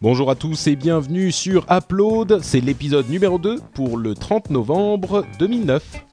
Bonjour à tous et bienvenue sur Upload, c'est l'épisode numéro 2 pour le 30 novembre 2009.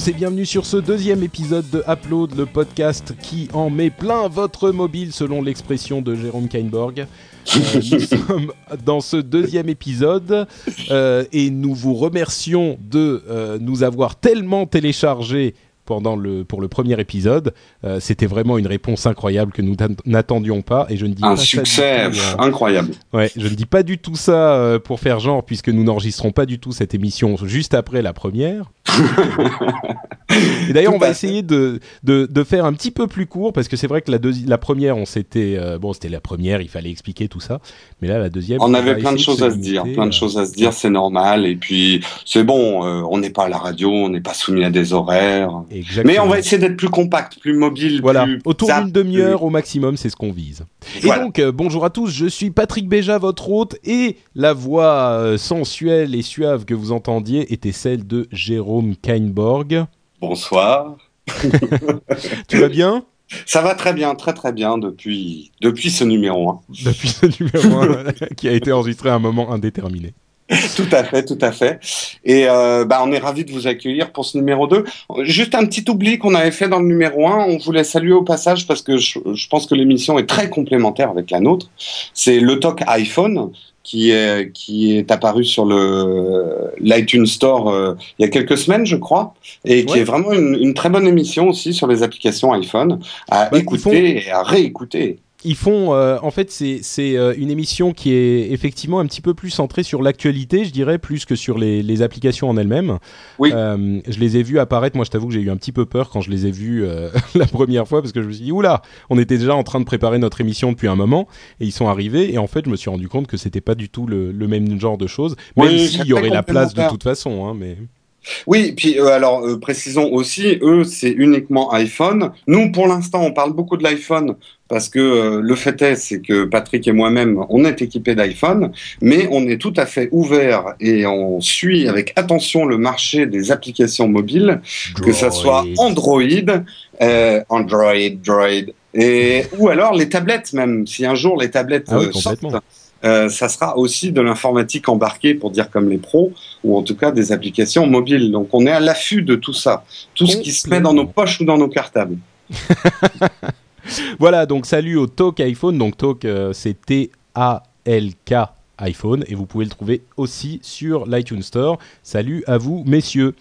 Tous et bienvenue sur ce deuxième épisode de Upload, le podcast qui en met plein votre mobile selon l'expression de Jérôme Kainborg. Euh, nous sommes dans ce deuxième épisode euh, et nous vous remercions de euh, nous avoir tellement téléchargé pendant le, pour le premier épisode. C'était vraiment une réponse incroyable que nous n'attendions pas. Et je ne dis Un pas succès tout, euh, incroyable. Ouais, je ne dis pas du tout ça pour faire genre, puisque nous n'enregistrons pas du tout cette émission juste après la première. Et d'ailleurs, on va essayer de, de, de faire un petit peu plus court, parce que c'est vrai que la, la première, on s'était... euh, bon, c'était la première, il fallait expliquer tout ça. Mais là, la deuxième... On va avait plein de choses se à se dire, plein de choses à se dire, c'est normal. Et puis c'est bon, euh, on n'est pas à la radio, on n'est pas soumis à des horaires. Exactement. Mais on va essayer d'être plus compact, plus mobile. Voilà, plus autour d'une demi-heure au maximum, c'est ce qu'on vise. Voilà. Et donc, euh, bonjour à tous, je suis Patrick Béja, votre hôte, et la voix sensuelle et suave que vous entendiez était celle de Jérôme Kainborg. Bonsoir. Tu vas bien? Ça va très bien, très très bien depuis depuis ce numéro 1. Depuis ce numéro 1 qui a été enregistré à un moment indéterminé. Tout à fait, tout à fait. Et euh, bah, on est ravis de vous accueillir pour ce numéro 2. Juste un petit oubli qu'on avait fait dans le numéro 1, on voulait saluer au passage parce que je, je pense que l'émission est très complémentaire avec la nôtre. C'est le talk iPhone qui est, qui est apparu sur le l'iTunes Store euh, il y a quelques semaines, je crois, et qui Ouais. est vraiment une, une très bonne émission aussi sur les applications iPhone à Bah, écouter font- et à réécouter. Ils font, euh, en fait, c'est c'est, euh, une émission qui est effectivement un petit peu plus centrée sur l'actualité, je dirais, plus que sur les, les applications en elles-mêmes. Oui. Euh, je les ai vus apparaître. Moi, je t'avoue que j'ai eu un petit peu peur quand je les ai vus euh, la première fois parce que je me suis dit, oula, on était déjà en train de préparer notre émission depuis un moment et ils sont arrivés et en fait, je me suis rendu compte que c'était pas du tout le, le même genre de choses, même Oui, s'il y aurait la place de toute façon. Hein, mais Oui, puis euh, alors euh, précisons aussi, eux c'est uniquement iPhone. Nous pour l'instant on parle beaucoup de l'iPhone parce que euh, le fait est c'est que Patrick et moi-même on est équipés d'iPhone, mais on est tout à fait ouvert et on suit avec attention le marché des applications mobiles, que ça soit Android, Android, Droid, et ou alors les tablettes même. Si un jour les tablettes Ah oui, sortent. Euh, ça sera aussi de l'informatique embarquée, pour dire comme les pros, ou en tout cas des applications mobiles. Donc on est à l'affût de tout ça, tout ce qui se met dans nos poches ou dans nos cartables. Voilà, donc salut au Talk iPhone. Donc Talk, euh, c'est T-A-L-K iPhone. Et vous pouvez le trouver aussi sur l'iTunes Store. Salut à vous, messieurs.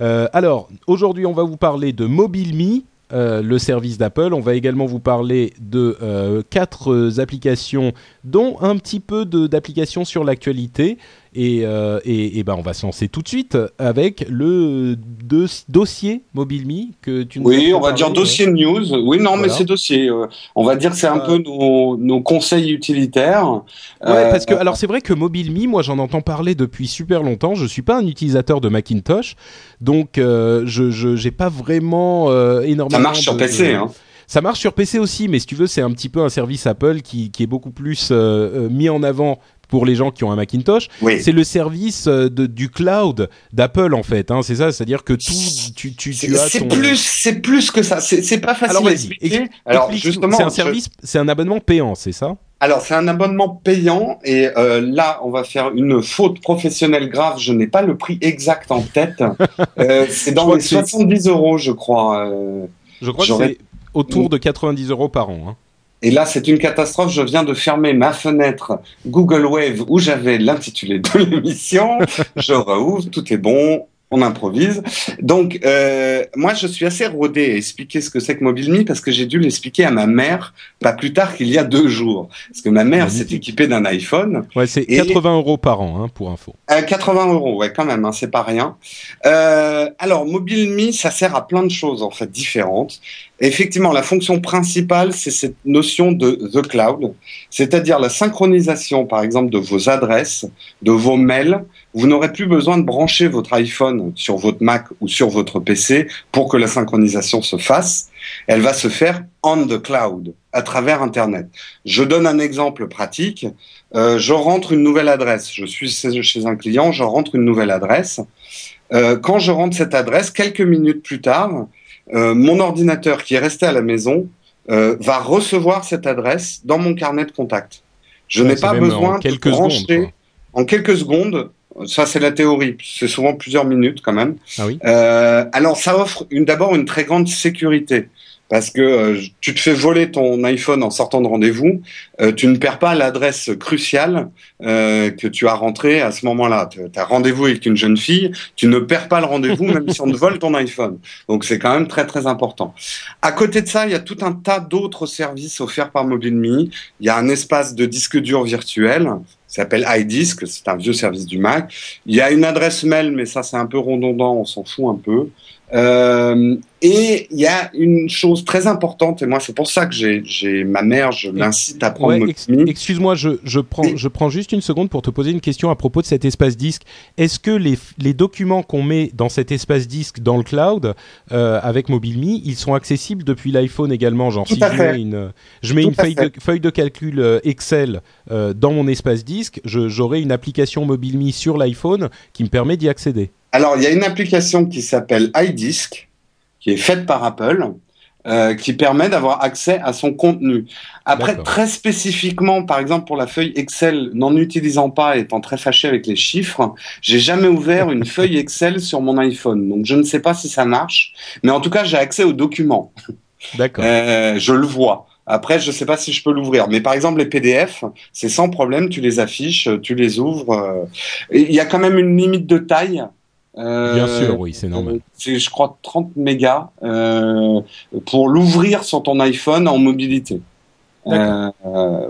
Euh, alors, aujourd'hui, on va vous parler de MobileMe, euh, le service d'Apple. On va également vous parler de euh, quatre applications, dont un petit peu d'applications sur l'actualité. Et, euh, et, et ben, on va se lancer tout de suite avec le dos- dossier MobileMe que tu nous Oui, on va dire dossier news. Oui, non, mais c'est dossier. euh, on va dire que c'est un peu nos, nos conseils utilitaires. Ouais, Euh, parce que alors c'est vrai que MobileMe, moi j'en entends parler depuis super longtemps. Je suis pas un utilisateur de Macintosh, donc je j'ai pas vraiment énormément. ça marche sur de- PC. Hein. Ça marche sur PC aussi, mais si tu veux, c'est un petit peu un service Apple qui qui est beaucoup plus euh, mis en avant pour les gens qui ont un Macintosh. Oui. C'est le service euh, de, du cloud d'Apple en fait. Hein, c'est ça, c'est-à-dire que tout tu tu C'est tu as c'est ton plus, c'est plus que ça. C'est pas facile alors à expliquer. ex- Alors justement, c'est un je- service, c'est un abonnement payant, c'est ça? Alors, c'est un abonnement payant et euh, là, on va faire une faute professionnelle grave. Je n'ai pas le prix exact en tête. Euh, c'est dans les que c'est- 70 euros, je crois. euh. Je crois que c'est autour de 90 euros par an. Hein. Et là, c'est une catastrophe. Je viens de fermer ma fenêtre Google Wave où j'avais l'intitulé de l'émission. je rouvre, tout est bon. on improvise. Donc, euh, moi, je suis assez rodé à expliquer ce que c'est que MobileMe parce que j'ai dû l'expliquer à ma mère pas plus tard qu'il y a deux jours. Parce que ma mère s'est équipée d'un iPhone. Ouais, c'est 80 euros par an, hein, pour info. 80 euh, euros, ouais, quand même, hein, c'est pas rien. Euh, alors, MobileMe, ça sert à plein de choses, en fait, différentes. Effectivement, la fonction principale, c'est cette notion de the cloud, c'est-à-dire la synchronisation, par exemple, de vos adresses, de vos mails. Vous n'aurez plus besoin de brancher votre iPhone sur votre Mac ou sur votre PC pour que la synchronisation se fasse. Elle va se faire on the cloud, à travers Internet. Je donne un exemple pratique. Euh, je rentre une nouvelle adresse. Je suis chez un client, je rentre une nouvelle adresse. Euh, quand je rentre cette adresse, quelques minutes plus tard, euh, mon ordinateur qui est resté à la maison euh, va recevoir cette adresse dans mon carnet de contact. Je n'ai pas besoin de brancher en quelques secondes. Ça, c'est la théorie. C'est souvent plusieurs minutes quand même. Ah oui. euh, alors, ça offre d'abord une très grande sécurité parce que euh, tu te fais voler ton iPhone en sortant de rendez-vous, euh, tu ne perds pas l'adresse cruciale euh, que tu as rentrée à ce moment-là. Tu as rendez-vous avec une jeune fille, tu ne perds pas le rendez-vous même si on te vole ton iPhone. Donc c'est quand même très très important. À côté de ça, il y a tout un tas d'autres services offerts par MobileMe. Il y a un espace de disque dur virtuel s'appelle iDisk, c'est un vieux service du Mac. Il y a une adresse mail, mais ça c'est un peu redondant, on s'en fout un peu. Euh, et il y a une chose très importante, et moi c'est pour ça que j'ai ma mère, je l'incite à prendre ouais, ex Excuse-moi, je, je, prends, je prends juste une seconde pour te poser une question à propos de cet espace disque. Est-ce que les, les documents qu'on met dans cet espace disque dans le cloud euh, avec MobileMe, ils sont accessibles depuis l'iPhone également? Genre Tout si je mets une, je mets une feuille de, feuille de, calcul euh, Excel euh, dans mon espace disque, j'aurai une application MobileMe sur l'iPhone qui me permet d'y accéder. Alors, il y a une application qui s'appelle iDisk, qui est faite par Apple, euh, qui permet d'avoir accès à son contenu. Après, très spécifiquement, par exemple pour la feuille Excel, n'en utilisant pas, étant très fâché avec les chiffres, j'ai jamais ouvert une feuille Excel sur mon iPhone. Donc, je ne sais pas si ça marche, mais en tout cas, j'ai accès aux documents. D'accord. Euh, je le vois. Après, je ne sais pas si je peux l'ouvrir, mais par exemple les PDF, c'est sans problème, tu les affiches, tu les ouvres. Il y a quand même une limite de taille. Euh, Bien sûr, oui, c'est normal. C'est, je crois, 30 mégas euh, pour l'ouvrir sur ton iPhone en mobilité. Euh,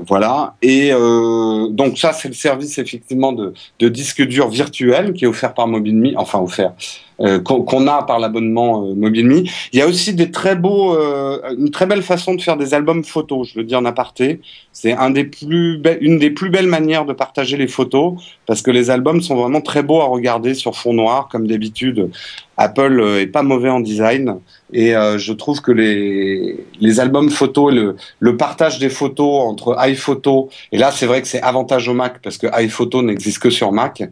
voilà. Et euh, donc ça, c'est le service effectivement de, de disque dur virtuel qui est offert par MobileMe, enfin offert, euh, qu'on a par l'abonnement euh, MobileMe. Il y a aussi des très beaux, euh, une très belle façon de faire des albums photos. Je le dis en aparté, c'est un des plus une des plus belles manières de partager les photos parce que les albums sont vraiment très beaux à regarder sur fond noir comme d'habitude. Apple est pas mauvais en design et euh, je trouve que les albums photos, le le partage des photos entre iPhoto et là c'est vrai que c'est avantage au Mac parce que iPhoto n'existe que sur Mac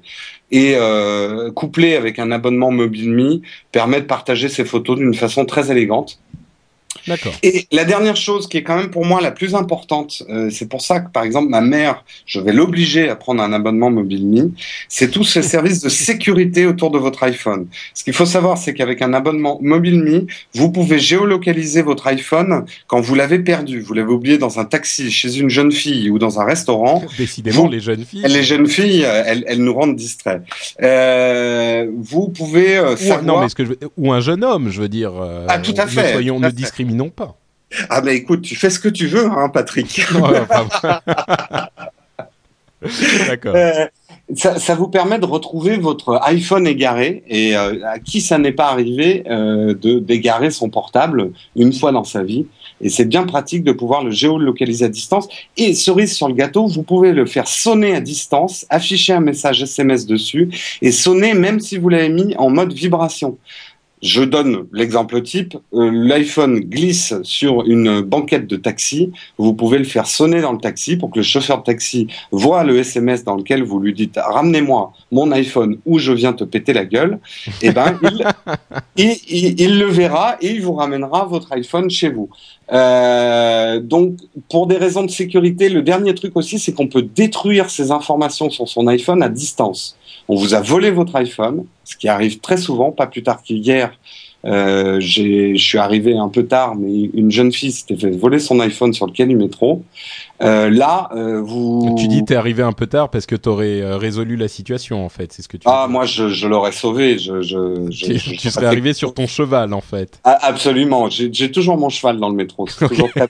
et euh, couplé avec un abonnement MobileMe permet de partager ces photos d'une façon très élégante. D'accord. Et la dernière chose qui est quand même pour moi la plus importante, euh, c'est pour ça que par exemple ma mère, je vais l'obliger à prendre un abonnement MobileMe, c'est tous ces services de sécurité autour de votre iPhone. Ce qu'il faut savoir, c'est qu'avec un abonnement MobileMe, vous pouvez géolocaliser votre iPhone quand vous l'avez perdu, vous l'avez oublié dans un taxi, chez une jeune fille ou dans un restaurant. Décidément, vous, les jeunes filles. Les jeunes filles, elles, elles nous rendent distraits. Euh, vous pouvez euh, savoir... non, mais ce que je... ou un jeune homme, je veux dire. Euh, ah, tout à fait. Soyons, ne discriminons pas. Ah bah écoute, tu fais ce que tu veux, hein, Patrick. D'accord. Euh, ça, ça, vous permet de retrouver votre iPhone égaré et euh, à qui ça n'est pas arrivé euh, de d'égarer son portable une fois dans sa vie. Et c'est bien pratique de pouvoir le géolocaliser à distance. Et cerise sur le gâteau, vous pouvez le faire sonner à distance, afficher un message SMS dessus et sonner même si vous l'avez mis en mode vibration. Je donne l'exemple type. Euh, L'iPhone glisse sur une banquette de taxi. Vous pouvez le faire sonner dans le taxi pour que le chauffeur de taxi voit le SMS dans lequel vous lui dites ramenez-moi mon iPhone ou je viens te péter la gueule. Et ben il, il, il, il, le verra et il vous ramènera votre iPhone chez vous. Euh, donc pour des raisons de sécurité, le dernier truc aussi c'est qu'on peut détruire ces informations sur son iPhone à distance. On vous a volé votre iPhone, ce qui arrive très souvent, pas plus tard qu'hier. Euh, je suis arrivé un peu tard, mais une jeune fille s'était fait voler son iPhone sur le quai du métro. Euh, là, euh, vous. Tu dis t'es arrivé un peu tard parce que t'aurais euh, résolu la situation en fait, c'est ce que tu. Ah, moi je, je l'aurais sauvé. Je, je, tu, je, tu serais arrivé sur ton cheval en fait. Ah, absolument. J'ai toujours mon cheval dans le métro. C'est toujours très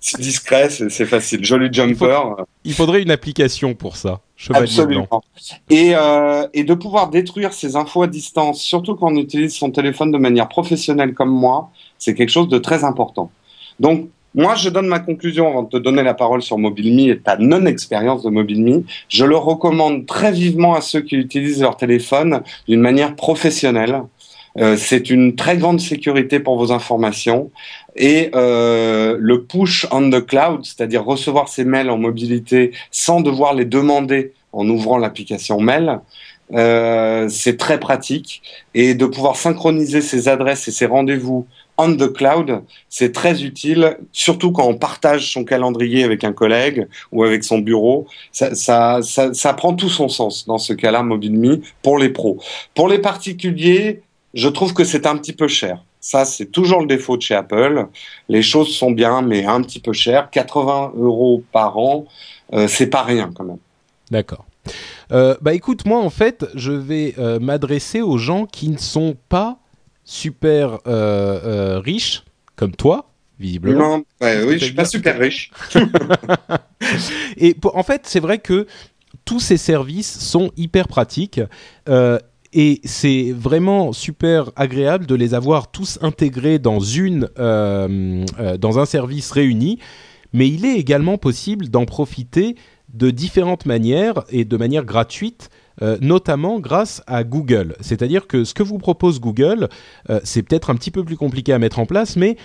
C'est discret, c'est facile. Joli jumper. Il, faut, il, faudrait une application pour ça. Chevalier Absolument. Blanc. Et, euh, et de pouvoir détruire ces infos à distance, surtout quand on utilise son téléphone de manière professionnelle comme moi, c'est quelque chose de très important. Donc moi, je donne ma conclusion avant de te donner la parole sur MobileMe et ta non-expérience de MobileMe. Je le recommande très vivement à ceux qui utilisent leur téléphone d'une manière professionnelle. Euh, c'est une très grande sécurité pour vos informations et euh, le push on the cloud, c'est-à-dire recevoir ses mails en mobilité sans devoir les demander en ouvrant l'application mail, euh, c'est très pratique et de pouvoir synchroniser ses adresses et ses rendez-vous on the cloud, c'est très utile, surtout quand on partage son calendrier avec un collègue ou avec son bureau. Ça, ça, prend tout son sens dans ce cas-là, MobileMe, pour les pros. Pour les particuliers, je trouve que c'est un petit peu cher. Ça, c'est toujours le défaut de chez Apple. Les choses sont bien, mais un petit peu cher. 80 euros par an, euh, c'est pas rien quand même. D'accord. Euh, bah écoute, moi en fait, je vais euh, m'adresser aux gens qui ne sont pas super euh, euh, riches, comme toi, visiblement. Non, ouais, oui, je suis pas super riche. Et pour, en fait, c'est vrai que tous ces services sont hyper pratiques. Euh, et c'est vraiment super agréable de les avoir tous intégrés dans une euh, euh, dans un service réuni. Mais il est également possible d'en profiter de différentes manières et de manière gratuite euh, notamment grâce à Google. C'est-à-dire que ce que vous propose Google, euh, c'est peut-être un petit peu plus compliqué à mettre en place, mais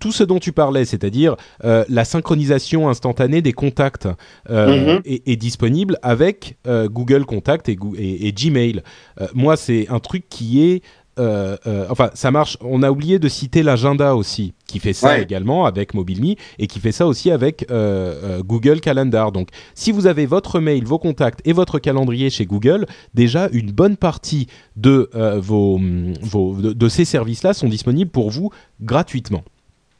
tout ce dont tu parlais, c'est-à-dire euh, la synchronisation instantanée des contacts, euh, Mhm. est, est disponible avec euh, Google Contact et, Goo- et- et Gmail. Moi, c'est un truc qui est euh, euh, enfin, ça marche. On a oublié de citer l'agenda aussi, qui fait ça Ouais. également avec MobileMe et qui fait ça aussi avec euh, Google Calendar. Donc, si vous avez votre mail, vos contacts et votre calendrier chez Google, déjà une bonne partie de vos, vos de, de ces services-là sont disponibles pour vous gratuitement.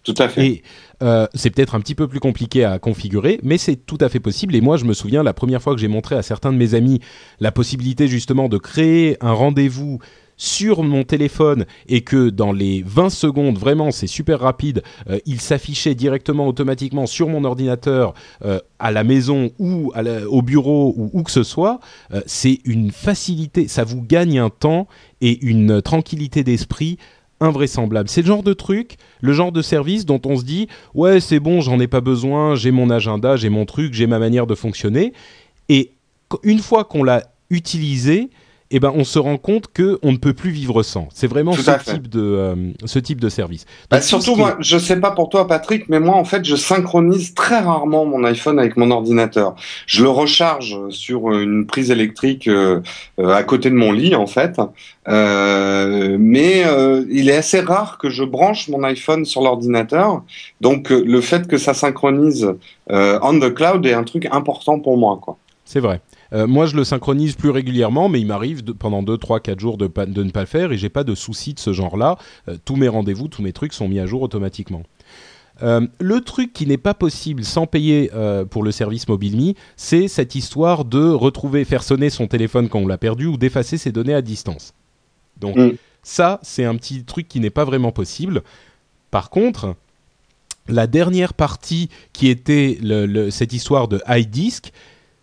Tout à fait. Et euh, c'est peut-être un petit peu plus compliqué à configurer, mais c'est tout à fait possible. Et moi, je me souviens la première fois que j'ai montré à certains de mes amis la possibilité justement de créer un rendez-vous sur mon téléphone et que dans les 20 secondes, vraiment c'est super rapide, euh, il s'affichait directement automatiquement sur mon ordinateur euh, à la maison ou au bureau ou où que ce soit, euh, c'est une facilité, ça vous gagne un temps et une tranquillité d'esprit invraisemblable. C'est le genre de truc, le genre de service dont on se dit ouais c'est bon, j'en ai pas besoin, j'ai mon agenda, j'ai mon truc, j'ai ma manière de fonctionner. Et une fois qu'on l'a utilisé, eh ben on se rend compte que on ne peut plus vivre sans. C'est vraiment ce type de euh, ce type de service. Bah, surtout, moi, je sais pas pour toi, Patrick, mais moi, en fait, je synchronise très rarement mon iPhone avec mon ordinateur. Je le recharge sur une prise électrique euh, euh, à côté de mon lit, en fait. Euh, mais il est assez rare que je branche mon iPhone sur l'ordinateur. Donc, le fait que ça synchronise on the cloud est un truc important pour moi, quoi. C'est vrai. Euh, moi, je le synchronise plus régulièrement, mais il m'arrive de- pendant 2, 3, 4 jours de, ne pas le faire et j'ai pas de soucis de ce genre-là. Euh, tous mes rendez-vous, tous mes trucs sont mis à jour automatiquement. Euh, le truc qui n'est pas possible sans payer euh, pour le service MobileMe, c'est cette histoire de retrouver, faire sonner son téléphone quand on l'a perdu ou d'effacer ses données à distance. Donc Mm. ça, c'est un petit truc qui n'est pas vraiment possible. Par contre, la dernière partie qui était le- le- cette histoire de iDisk,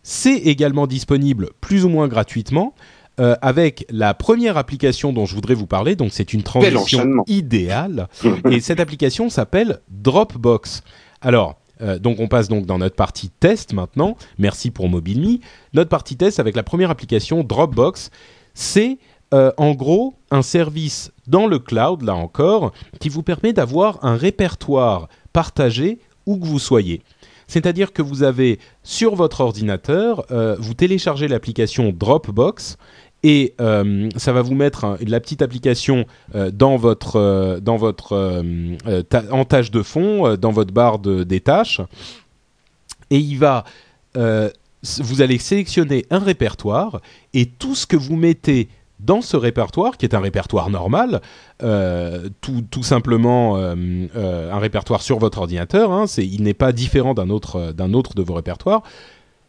c'est également disponible plus ou moins gratuitement euh, avec la première application dont je voudrais vous parler. Donc c'est une transition idéale et cette application s'appelle Dropbox. Alors euh, donc on passe donc dans notre partie test maintenant. Merci pour MobileMe. Notre partie test avec la première application Dropbox, c'est euh, en gros un service dans le cloud là encore qui vous permet d'avoir un répertoire partagé où que vous soyez. C'est-à-dire que vous avez sur votre ordinateur, euh, vous téléchargez l'application Dropbox et euh, ça va vous mettre la petite application euh, dans votre, en tâche de fond, dans votre barre de, des tâches, et il va, vous allez sélectionner un répertoire et tout ce que vous mettez dans ce répertoire, qui est un répertoire normal, euh, tout, simplement euh, euh, un répertoire sur votre ordinateur, hein, il n'est pas différent d'un autre, d'un autre de vos répertoires,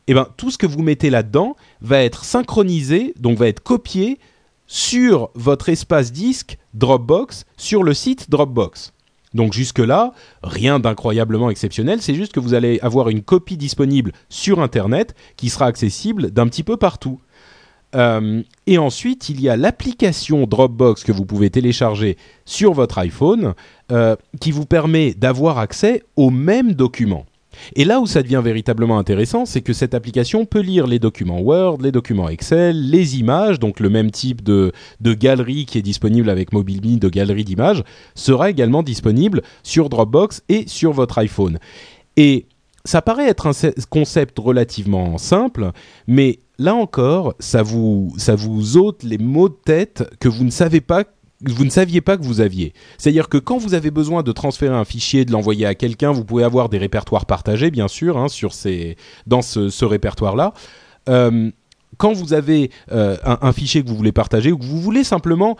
et eh ben, tout ce que vous mettez là-dedans va être synchronisé, donc va être copié sur votre espace disque Dropbox sur le site Dropbox. Donc jusque-là, rien d'incroyablement exceptionnel, c'est juste que vous allez avoir une copie disponible sur Internet qui sera accessible d'un petit peu partout. Euh, et ensuite, il y a l'application Dropbox que vous pouvez télécharger sur votre iPhone euh, qui vous permet d'avoir accès aux mêmes documents. Et là où ça devient véritablement intéressant, c'est que cette application peut lire les documents Word, les documents Excel, les images, donc le même type de, galerie qui est disponible avec MobileMe de galerie d'images, sera également disponible sur Dropbox et sur votre iPhone. Et ça paraît être un concept relativement simple, mais là encore, ça vous, ça vous ôte les mots de tête que vous ne savez pas vous ne saviez pas que vous aviez. C'est-à-dire que quand vous avez besoin de transférer un fichier, de l'envoyer à quelqu'un, vous pouvez avoir des répertoires partagés, bien sûr, hein, sur ces, dans ce, répertoire-là. Euh, quand vous avez euh, un, fichier que vous voulez partager ou que vous voulez simplement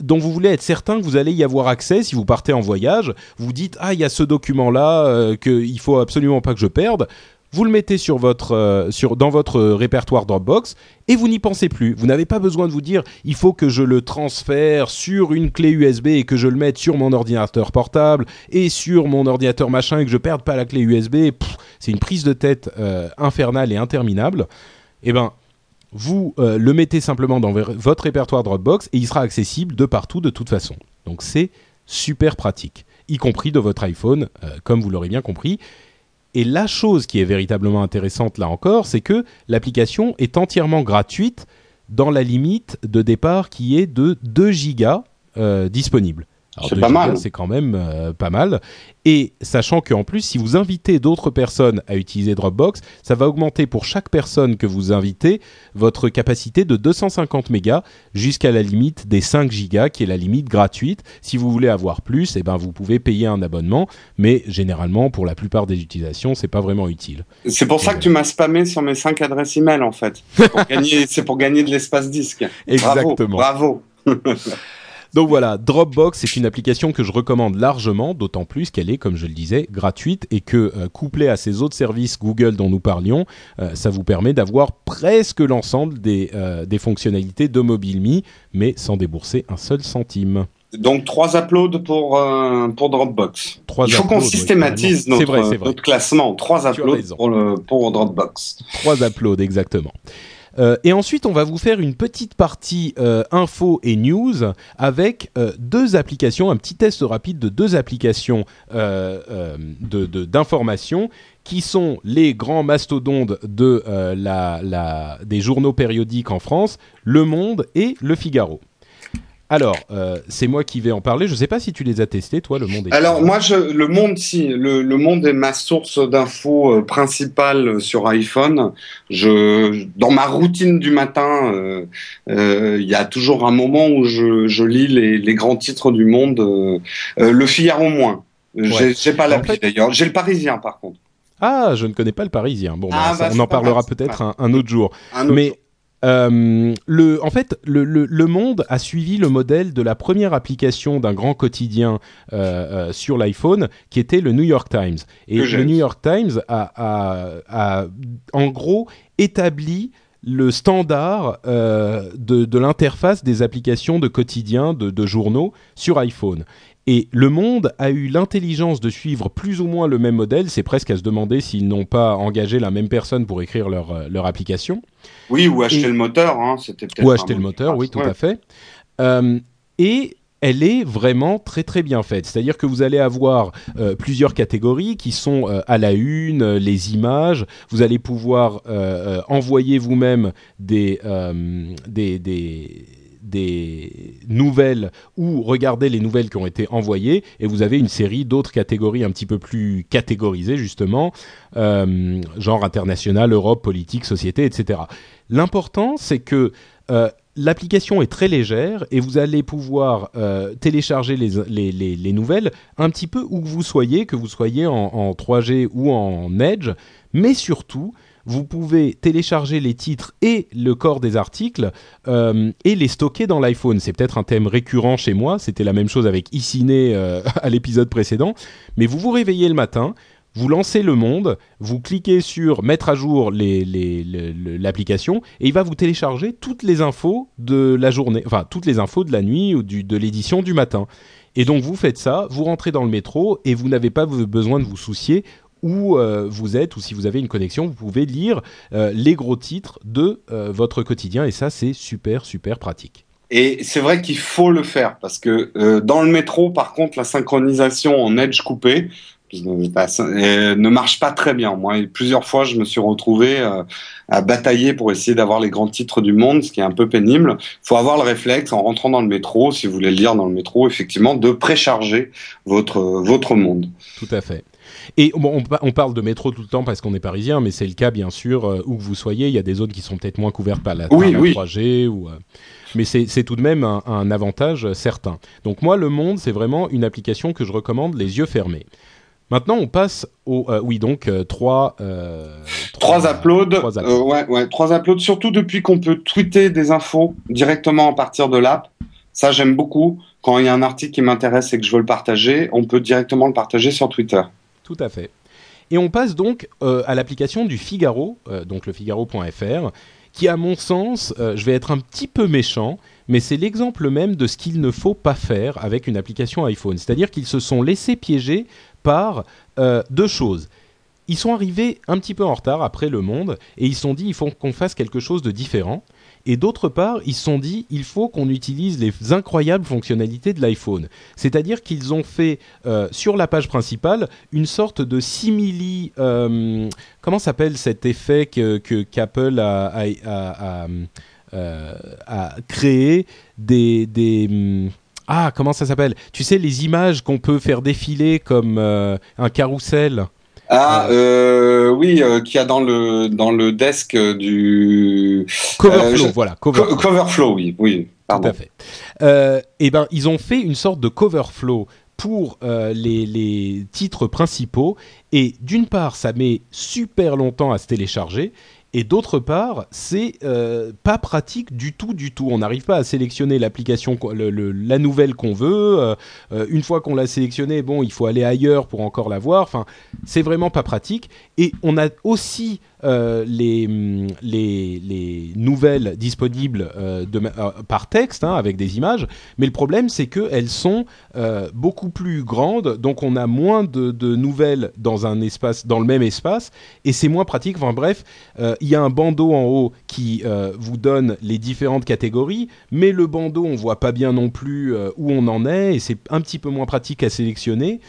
dont vous voulez être certain que vous allez y avoir accès si vous partez en voyage, vous dites ah il y a ce document là euh, qu'il faut absolument pas que je perde vous le mettez sur votre, euh, sur, dans votre répertoire Dropbox et vous n'y pensez plus. Vous n'avez pas besoin de vous dire il faut que je le transfère sur une clé USB et que je le mette sur mon ordinateur portable et sur mon ordinateur machin et que je perde pas la clé USB. C'est une prise de tête euh, infernale et interminable. Eh ben, vous euh, le mettez simplement dans votre répertoire Dropbox et il sera accessible de partout de toute façon. Donc c'est super pratique, y compris de votre iPhone, comme vous l'aurez bien compris. Et la chose qui est véritablement intéressante là encore, c'est que l'application est entièrement gratuite dans la limite de départ qui est de 2 gigas euh, disponibles. C'est pas mal. C'est quand même euh, pas mal. Et sachant qu'en plus, si vous invitez d'autres personnes à utiliser Dropbox, ça va augmenter pour chaque personne que vous invitez votre capacité de 250 mégas jusqu'à la limite des 5 gigas, qui est la limite gratuite. Si vous voulez avoir plus, eh ben vous pouvez payer un abonnement, mais généralement pour la plupart des utilisations, c'est pas vraiment utile. C'est pour ça que tu m'as spammé sur mes 5 adresses email en fait. C'est pour, gagner, pour gagner de l'espace disque. Exactement. Bravo. bravo. Donc voilà, Dropbox est une application que je recommande largement, d'autant plus qu'elle est, comme je le disais, gratuite et que euh, couplée à ces autres services Google dont nous parlions, euh, ça vous permet d'avoir presque l'ensemble des, euh, des fonctionnalités de MobileMe, mais sans débourser un seul centime. Donc trois uploads pour pour Dropbox. Il faut qu'on systématise notre, classement. Trois uploads pour, le, pour Dropbox. Trois uploads exactement. Euh, et ensuite, on va vous faire une petite partie euh, info et news avec euh, deux applications, un petit test rapide de deux applications d'information qui sont les grands mastodontes des journaux périodiques en France, Le Monde et Le Figaro. Alors, euh, c'est moi qui vais en parler. Je ne sais pas si tu les as testés, toi, le monde. Alors moi, je, le monde, si le, monde est ma source d'infos euh, principale sur iPhone. Je, dans ma routine du matin, euh, il y a toujours un moment où je, lis les, grands titres du monde. le Figaro moins. J'ai pas l'appli d'ailleurs. J'ai le Parisien par contre. Ah, je ne connais pas le Parisien. Bon, ah, bah, on en parlera peut-être un, autre jour. Mais euh, le, en fait, le, le, Monde a suivi le modèle de la première application d'un grand quotidien euh, euh, sur l'iPhone, qui était le New York Times. Et le New York Times a, a, a en gros établi le standard de, de l'interface des applications de quotidien de, de, journaux sur iPhone. Et Le Monde a eu l'intelligence de suivre plus ou moins le même modèle. C'est presque à se demander s'ils n'ont pas engagé la même personne pour écrire leur, euh, leur application. Oui, ou acheter le moteur. Hein, ou acheter le moteur, oui, tout à fait. Euh, et elle est vraiment très très bien faite. C'est-à-dire que vous allez avoir euh, plusieurs catégories qui sont à la une, les images. Vous allez pouvoir envoyer vous-même des, des, des des nouvelles ou regardez les nouvelles qui ont été envoyées et vous avez une série d'autres catégories un petit peu plus catégorisées justement, euh, genre international, Europe, politique, société, etc. L'important c'est que euh, l'application est très légère et vous allez pouvoir euh, télécharger les, les, les, nouvelles un petit peu où que vous soyez, que vous soyez en, en 3G ou en Edge, mais surtout vous pouvez télécharger les titres et le corps des articles euh, et les stocker dans l'iPhone. C'est peut-être un thème récurrent chez moi, c'était la même chose avec iCiné euh, à l'épisode précédent, mais vous vous réveillez le matin, vous lancez le monde, vous cliquez sur mettre à jour l'application et il va vous télécharger toutes les infos de la journée, enfin toutes les infos de la nuit ou de l'édition du matin. Et donc vous faites ça, vous rentrez dans le métro et vous n'avez pas besoin de vous soucier où euh, vous êtes ou si vous avez une connexion, vous pouvez lire euh, les gros titres de euh, votre quotidien et ça c'est super super pratique. Et c'est vrai qu'il faut le faire parce que dans le métro, par contre, la synchronisation en edge coupé, ne marche pas très bien. Moi, plusieurs fois, je me suis retrouvé euh, à batailler pour essayer d'avoir les grands titres du monde, ce qui est un peu pénible. Il faut avoir le réflexe, en rentrant dans le métro, si vous voulez le lire dans le métro, effectivement, de précharger votre, votre monde. Tout à fait. Et bon, on, parle de métro tout le temps parce qu'on est parisien, mais c'est le cas bien sûr euh, où que vous soyez. Il y a des zones qui sont peut-être moins couvertes par la, oui, 3G ou. Euh, mais c'est tout de même un, un, avantage certain. Donc moi, le Monde, c'est vraiment une application que je recommande les yeux fermés. Maintenant, on passe au. Euh, oui, donc euh, trois, euh, trois. uploads. Trois uploads. ouais, ouais, trois uploads. Surtout depuis qu'on peut tweeter des infos directement à partir de l'app. Ça, j'aime beaucoup. Quand il y a un article qui m'intéresse et que je veux le partager, on peut directement le partager sur Twitter. Tout à fait. Et on passe donc à l'application du Figaro, donc le Figaro.fr, qui, à mon sens, je vais être un petit peu méchant, mais c'est l'exemple même de ce qu'il ne faut pas faire avec une application iPhone. C'est-à-dire qu'ils se sont laissés piéger par euh, deux choses. Ils sont arrivés un petit peu en retard après le monde et ils se sont dit il faut qu'on fasse quelque chose de différent. Et d'autre part, ils se sont dit il faut qu'on utilise les incroyables fonctionnalités de l'iPhone. C'est-à-dire qu'ils ont fait euh, sur la page principale une sorte de simili. Euh, comment s'appelle cet effet que qu'Apple a, a, créé des, des ah, comment ça s'appelle? Tu sais, les images qu'on peut faire défiler comme euh, un carrousel? Ah euh, oui, euh, qu'il y a dans le dans le desk du Coverflow, voilà. Coverflow, oui, oui. Pardon. Tout à fait. eh ben, ils ont fait une sorte de Coverflow pour les, les, titres principaux. Et d'une part, ça met super longtemps à se télécharger. Et d'autre part, c'est euh, pas pratique du tout, du tout. On n'arrive pas à sélectionner l'application, la nouvelle qu'on veut. Euh, euh, une fois qu'on l'a sélectionnée, bon, il faut aller ailleurs pour encore la voir. Enfin, c'est vraiment pas pratique. Et on a aussi euh, les, les, les, nouvelles disponibles euh, euh, par texte, hein, avec des images, mais le problème c'est qu'elles sont beaucoup plus grandes, donc on a moins de, de, nouvelles dans un espace, dans le même espace, et c'est moins pratique. Enfin bref, il y a un bandeau en haut qui vous donne les différentes catégories, mais le bandeau on voit pas bien non plus où on en est, et c'est un petit peu moins pratique à sélectionner.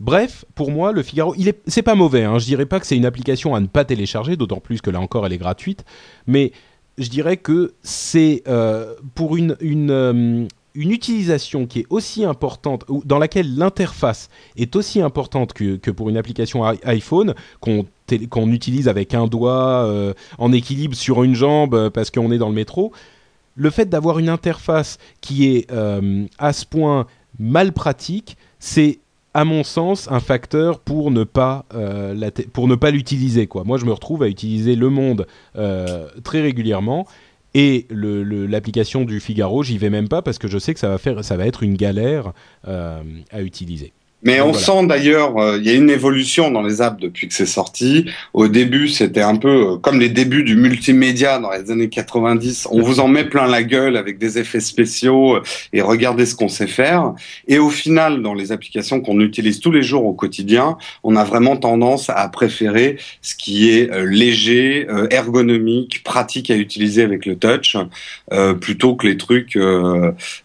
Bref, pour moi, le Figaro, c'est pas mauvais. Hein. Je dirais pas que c'est une application à ne pas télécharger, d'autant plus que là encore, elle est gratuite. Mais je dirais que c'est euh, pour une, euh, une, utilisation qui est aussi importante, dans laquelle l'interface est aussi importante que, que pour une application iPhone qu'on qu'on utilise avec un doigt euh, en équilibre sur une jambe parce qu'on est dans le métro. Le fait d'avoir une interface qui est à ce point mal pratique, c'est à mon sens, un facteur pour ne pas euh, pour ne pas l'utiliser. Quoi. Moi, je me retrouve à utiliser Le Monde euh, très régulièrement et l'application du Figaro, j'y vais même pas parce que je sais que ça va faire, ça va être une galère euh, à utiliser. Mais on sent d'ailleurs, euh, il y a une évolution dans les apps depuis que c'est sorti. Au début, c'était un peu euh, comme les débuts du multimédia dans les années 90. On vous en met plein la gueule avec des effets spéciaux euh, et regardez ce qu'on sait faire. Et au final, dans les applications qu'on utilise tous les jours au quotidien, on a vraiment tendance à préférer ce qui est léger, ergonomique, pratique à utiliser avec le touch, plutôt que les trucs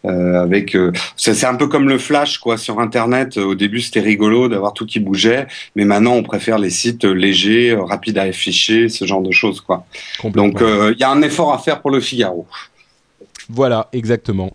avec. c'est un peu comme le flash quoi sur Internet au début début, c'était rigolo d'avoir tout qui bougeait, mais maintenant, on préfère les sites légers, euh, rapides à afficher, ce genre de choses, quoi. Donc, euh, il y a un effort à faire pour le Figaro. Voilà, exactement.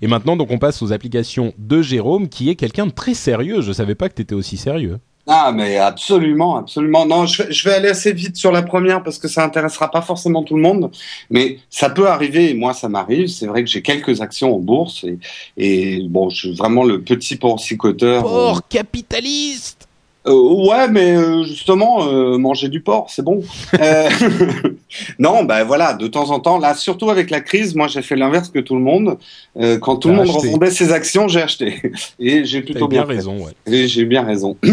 Et maintenant, donc, on passe aux applications de Jérôme, qui est quelqu'un de très sérieux. Je savais pas que tu étais aussi sérieux. Ah, mais absolument, absolument. Non, je, vais aller assez vite sur la première parce que ça intéressera pas forcément tout le monde, mais ça peut arriver. Et moi, ça m'arrive. C'est vrai que j'ai quelques actions en bourse et, et, bon, je suis vraiment le petit porcicoteur. Port capitaliste. ouais, mais justement, manger du porc, c'est bon. non, ben voilà, de temps en temps, là, surtout avec la crise, moi j'ai fait l'inverse que tout le monde. quand tout le monde revendait ses actions, j'ai acheté. Et j'ai plutôt bien, raison. Ouais. Et j'ai bien raison.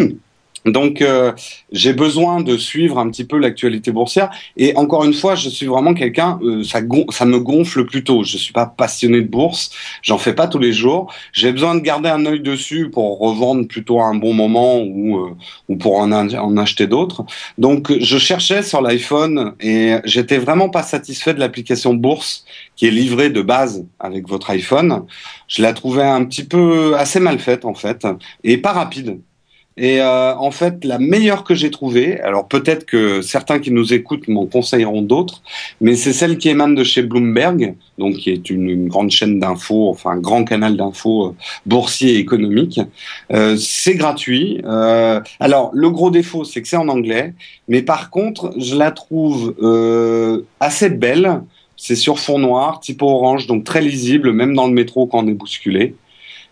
Donc, euh, j'ai besoin de suivre un petit peu l'actualité boursière. Et encore une fois, je suis vraiment quelqu'un, euh, ça, ça me gonfle plutôt. Je suis pas passionné de bourse, j'en fais pas tous les jours. J'ai besoin de garder un œil dessus pour revendre plutôt à un bon moment ou, euh, ou pour en, en acheter d'autres. Donc, je cherchais sur l'iPhone et j'étais vraiment pas satisfait de l'application bourse qui est livrée de base avec votre iPhone. Je la trouvais un petit peu assez mal faite en fait et pas rapide. Et euh, en fait, la meilleure que j'ai trouvée, alors peut-être que certains qui nous écoutent m'en conseilleront d'autres, mais c'est celle qui émane de chez Bloomberg, donc qui est une, grande chaîne d'infos, enfin un grand canal d'infos euh, boursier et économique. Euh, c'est gratuit. Euh, alors le gros défaut, c'est que c'est en anglais, mais par contre, je la trouve euh, assez belle. C'est sur fond noir, type orange, donc très lisible, même dans le métro quand on est bousculé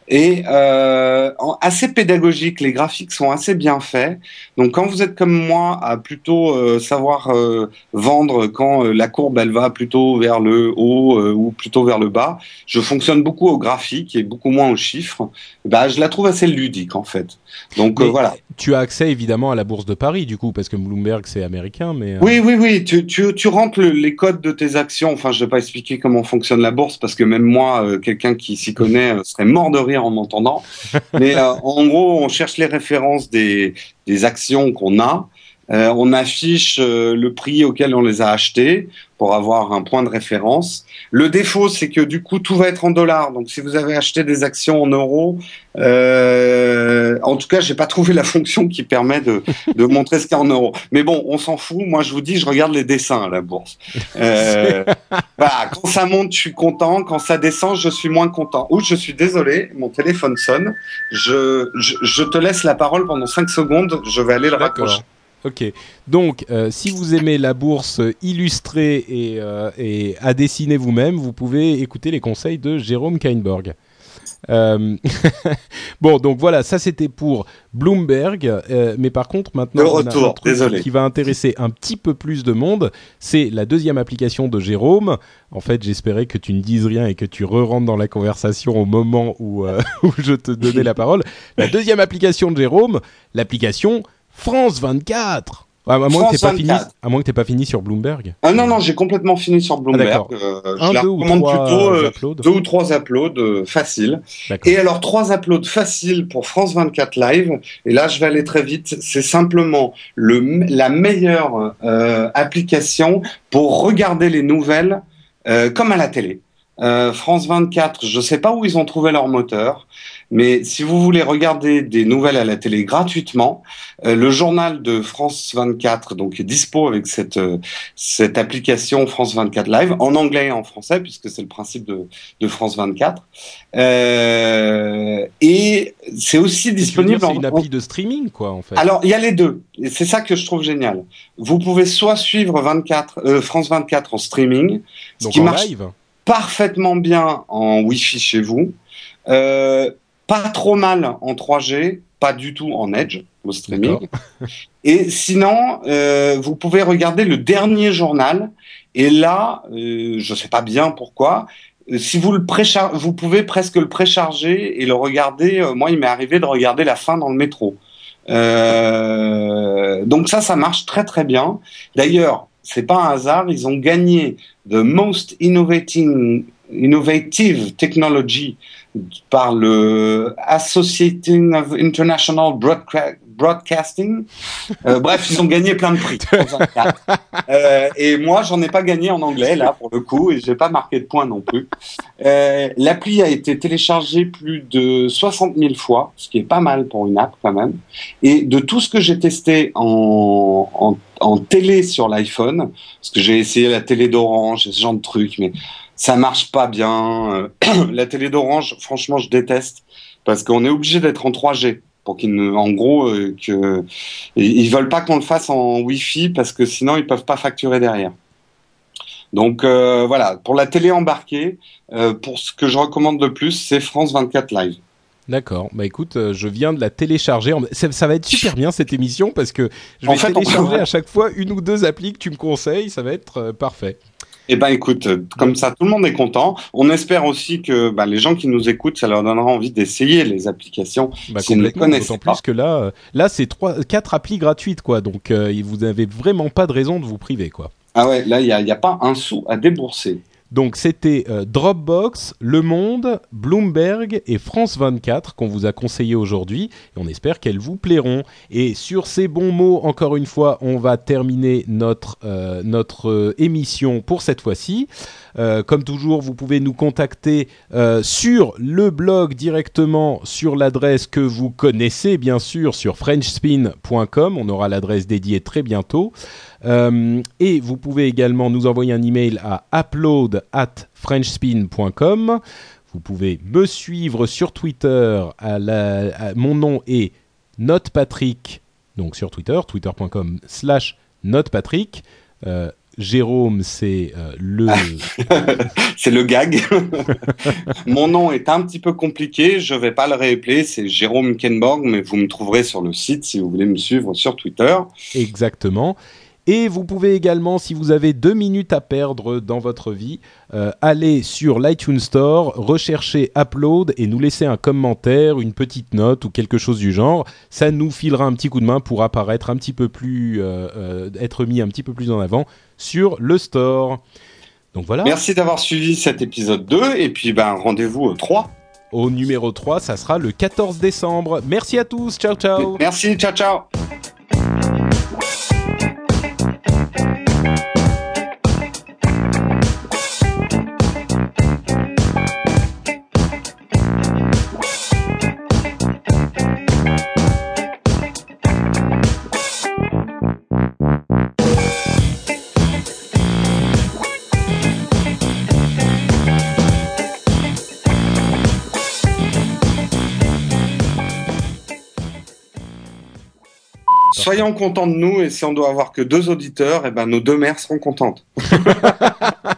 et euh, assez pédagogique. Les graphiques sont assez bien faits. Donc quand vous êtes comme moi à plutôt euh, savoir euh, vendre quand euh, la courbe elle va plutôt vers le haut ou plutôt vers le bas, je fonctionne beaucoup au graphique et beaucoup moins aux chiffres. Bah je la trouve assez ludique en fait. Donc voilà. Tu as accès évidemment à la bourse de Paris du coup parce que Bloomberg c'est américain mais. Oui oui oui. Tu tu, tu rentres les codes de tes actions. Enfin je vais pas expliquer comment fonctionne la bourse parce que même moi quelqu'un qui s'y connaît serait mort de rire en m'entendant. Mais euh, en gros, on cherche les références des, des actions qu'on a. Euh, on affiche euh, le prix auquel on les a achetées pour avoir un point de référence. Le défaut, c'est que du coup, tout va être en dollars. Donc, si vous avez acheté des actions en euros, euh, en tout cas, j'ai pas trouvé la fonction qui permet de, de montrer ce qu'il y a en euros. Mais bon, on s'en fout. Moi, je vous dis, je regarde les dessins à la bourse. Euh, voilà, quand ça monte, je suis content. Quand ça descend, je suis moins content. Ou je suis désolé, mon téléphone sonne. Je, je, je te laisse la parole pendant 5 secondes. Je vais aller le raccrocher. Ok. Donc, euh, si vous aimez la bourse illustrée et, euh, et à dessiner vous-même, vous pouvez écouter les conseils de Jérôme Kainborg. Euh, bon, donc voilà, ça c'était pour Bloomberg, euh, mais par contre maintenant, retour, un truc désolé. qui va intéresser un petit peu plus de monde, c'est la deuxième application de Jérôme. En fait, j'espérais que tu ne dises rien et que tu re-rentres dans la conversation au moment où, euh, où je te donnais la parole. La deuxième application de Jérôme, l'application France 24. à, moins que pas fini, à moins que t'aies pas fini sur Bloomberg. Ah non non, j'ai complètement fini sur Bloomberg. Ah, euh, je la recommande plutôt euh, deux ou trois uploads euh, faciles. Et alors trois uploads faciles pour France 24 Live. Et là, je vais aller très vite. C'est simplement le la meilleure euh, application pour regarder les nouvelles comme à la télé. France 24, je sais pas où ils ont trouvé leur moteur. Mais si vous voulez regarder des nouvelles à la télé gratuitement, euh, le journal de France 24 donc est dispo avec cette euh, cette application France 24 Live en anglais et en français puisque c'est le principe de, de France 24. Euh, et c'est aussi disponible. C'est une appli de streaming quoi en fait. Alors il y a les deux. Et c'est ça que je trouve génial. Vous pouvez soit suivre 24 euh, France 24 en streaming, ce qui marche live. parfaitement bien en Wi-Fi chez vous. Euh, pas trop mal en 3G, pas du tout en Edge, le streaming. Et sinon, euh, vous pouvez regarder le dernier journal. Et là, euh, je sais pas bien pourquoi. Euh, si vous le vous pouvez presque le précharger et le regarder. Euh, moi, il m'est arrivé de regarder la fin dans le métro. Euh, donc ça, ça marche très très bien. D'ailleurs, c'est pas un hasard. Ils ont gagné the most innovating innovative technology par le Association of International Broadcasting. Euh, bref, ils ont gagné plein de prix. euh, et moi, j'en ai pas gagné en anglais là pour le coup, et j'ai pas marqué de points non plus. Euh, L'appli a été téléchargée plus de 60 000 fois, ce qui est pas mal pour une app quand même. Et de tout ce que j'ai testé en, en, en télé sur l'iPhone, parce que j'ai essayé la télé d'Orange et ce genre de trucs, mais ça marche pas bien. Euh, la télé d'Orange, franchement, je déteste parce qu'on est obligé d'être en 3G pour qu'ils en gros euh, que ils veulent pas qu'on le fasse en Wi-Fi parce que sinon ils peuvent pas facturer derrière. Donc euh, voilà, pour la télé embarquée, euh, pour ce que je recommande le plus, c'est France 24 Live. D'accord. Bah écoute, euh, je viens de la télécharger. Ça, ça, va être super bien cette émission parce que je vais télécharger à chaque fois une ou deux applis que tu me conseilles. Ça va être euh, parfait. Eh ben écoute, comme ça tout le monde est content. On espère aussi que bah, les gens qui nous écoutent, ça leur donnera envie d'essayer les applications bah, s'ils ne connaissent pas. plus que là, euh, là c'est trois, quatre applis gratuites quoi. Donc vous n'avez vraiment pas de raison de vous priver quoi. Ah ouais, là il n'y a, y a pas un sou à débourser. Donc c'était euh, Dropbox, Le Monde, Bloomberg et France 24 qu'on vous a conseillé aujourd'hui et on espère qu'elles vous plairont. Et sur ces bons mots, encore une fois, on va terminer notre, euh, notre euh, émission pour cette fois-ci. comme toujours, vous pouvez nous contacter sur le blog directement sur l'adresse que vous connaissez bien sûr sur frenchspin.com. On aura l'adresse dédiée très bientôt. Et vous pouvez également nous envoyer un email à upload at frenchspin.com. Vous pouvez me suivre sur Twitter. À mon nom est NotePatrick, donc sur Twitter, twitter.com slash NotePatrick. Euh, Jérôme, c'est euh, le. c'est le gag. Mon nom est un petit peu compliqué, je vais pas le réappeler, c'est Jérôme Kenborg, mais vous me trouverez sur le site si vous voulez me suivre sur Twitter. Exactement. Et vous pouvez également, si vous avez deux minutes à perdre dans votre vie, euh, aller sur l'iTunes Store, rechercher Upload et nous laisser un commentaire, une petite note ou quelque chose du genre. Ça nous filera un petit coup de main pour apparaître un petit peu plus, euh, euh, être mis un petit peu plus en avant sur le store. Donc voilà. Merci d'avoir suivi cet épisode 2 et puis ben, rendez-vous au 3. Au numéro 3, ça sera le 14 décembre. Merci à tous, ciao ciao. Merci, ciao ciao. Soyons contents de nous et si on doit avoir que deux auditeurs, et eh ben nos deux mères seront contentes.